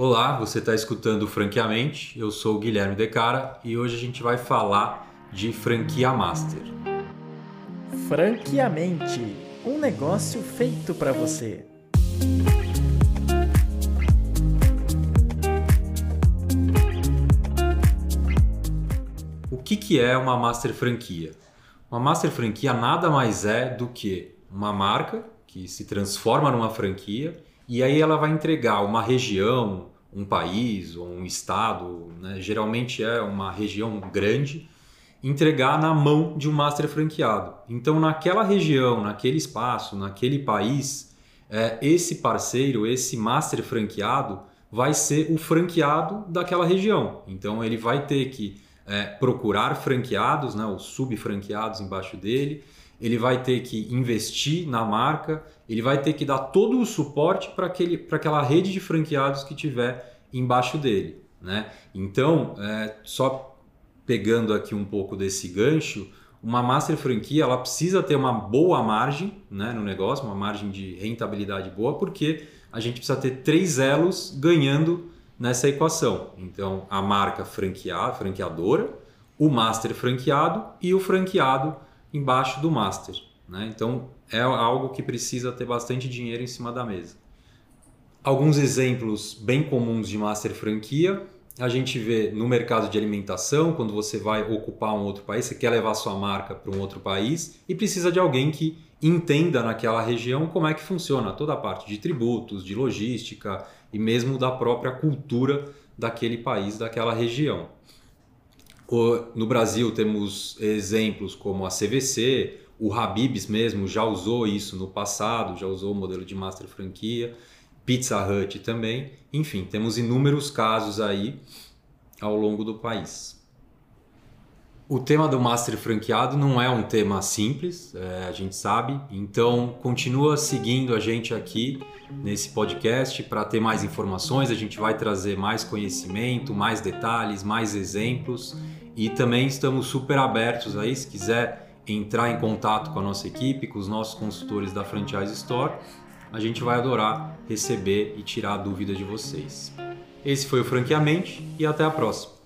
Olá, você está escutando Franqueamente. Eu sou o Guilherme Decara e hoje a gente vai falar de franquia master. Franqueamente, um negócio feito para você. O que, que é uma master franquia? Uma master franquia nada mais é do que uma marca que se transforma numa franquia e aí ela vai entregar uma região, um país ou um estado, né? geralmente é uma região grande, entregar na mão de um master franqueado. Então, naquela região, naquele espaço, naquele país, é, esse parceiro, esse master franqueado, vai ser o franqueado daquela região. Então, ele vai ter que é, procurar franqueados, né, os subfranqueados embaixo dele, ele vai ter que investir na marca, ele vai ter que dar todo o suporte para aquela rede de franqueados que tiver embaixo dele. Né? Então, é, só pegando aqui um pouco desse gancho, uma master franquia ela precisa ter uma boa margem né, no negócio, uma margem de rentabilidade boa, porque a gente precisa ter três elos ganhando nessa equação. Então, a marca franqueada, franqueadora, o master franqueado e o franqueado embaixo do master. Né? Então é algo que precisa ter bastante dinheiro em cima da mesa. Alguns exemplos bem comuns de master franquia a gente vê no mercado de alimentação, quando você vai ocupar um outro país, você quer levar sua marca para um outro país e precisa de alguém que entenda naquela região como é que funciona toda a parte de tributos, de logística e mesmo da própria cultura daquele país, daquela região. No Brasil temos exemplos como a CVC, o Habib's mesmo já usou isso no passado, já usou o modelo de master franquia, Pizza Hut também. Enfim, temos inúmeros casos aí ao longo do país. O tema do master franqueado não é um tema simples, é, a gente sabe, então continua seguindo a gente aqui nesse podcast para ter mais informações. A gente vai trazer mais conhecimento, mais detalhes, mais exemplos e também estamos super abertos aí, se quiser entrar em contato com a nossa equipe, com os nossos consultores da Franchise Store, a gente vai adorar receber e tirar dúvidas de vocês. Esse foi o Franqueamente e até a próxima.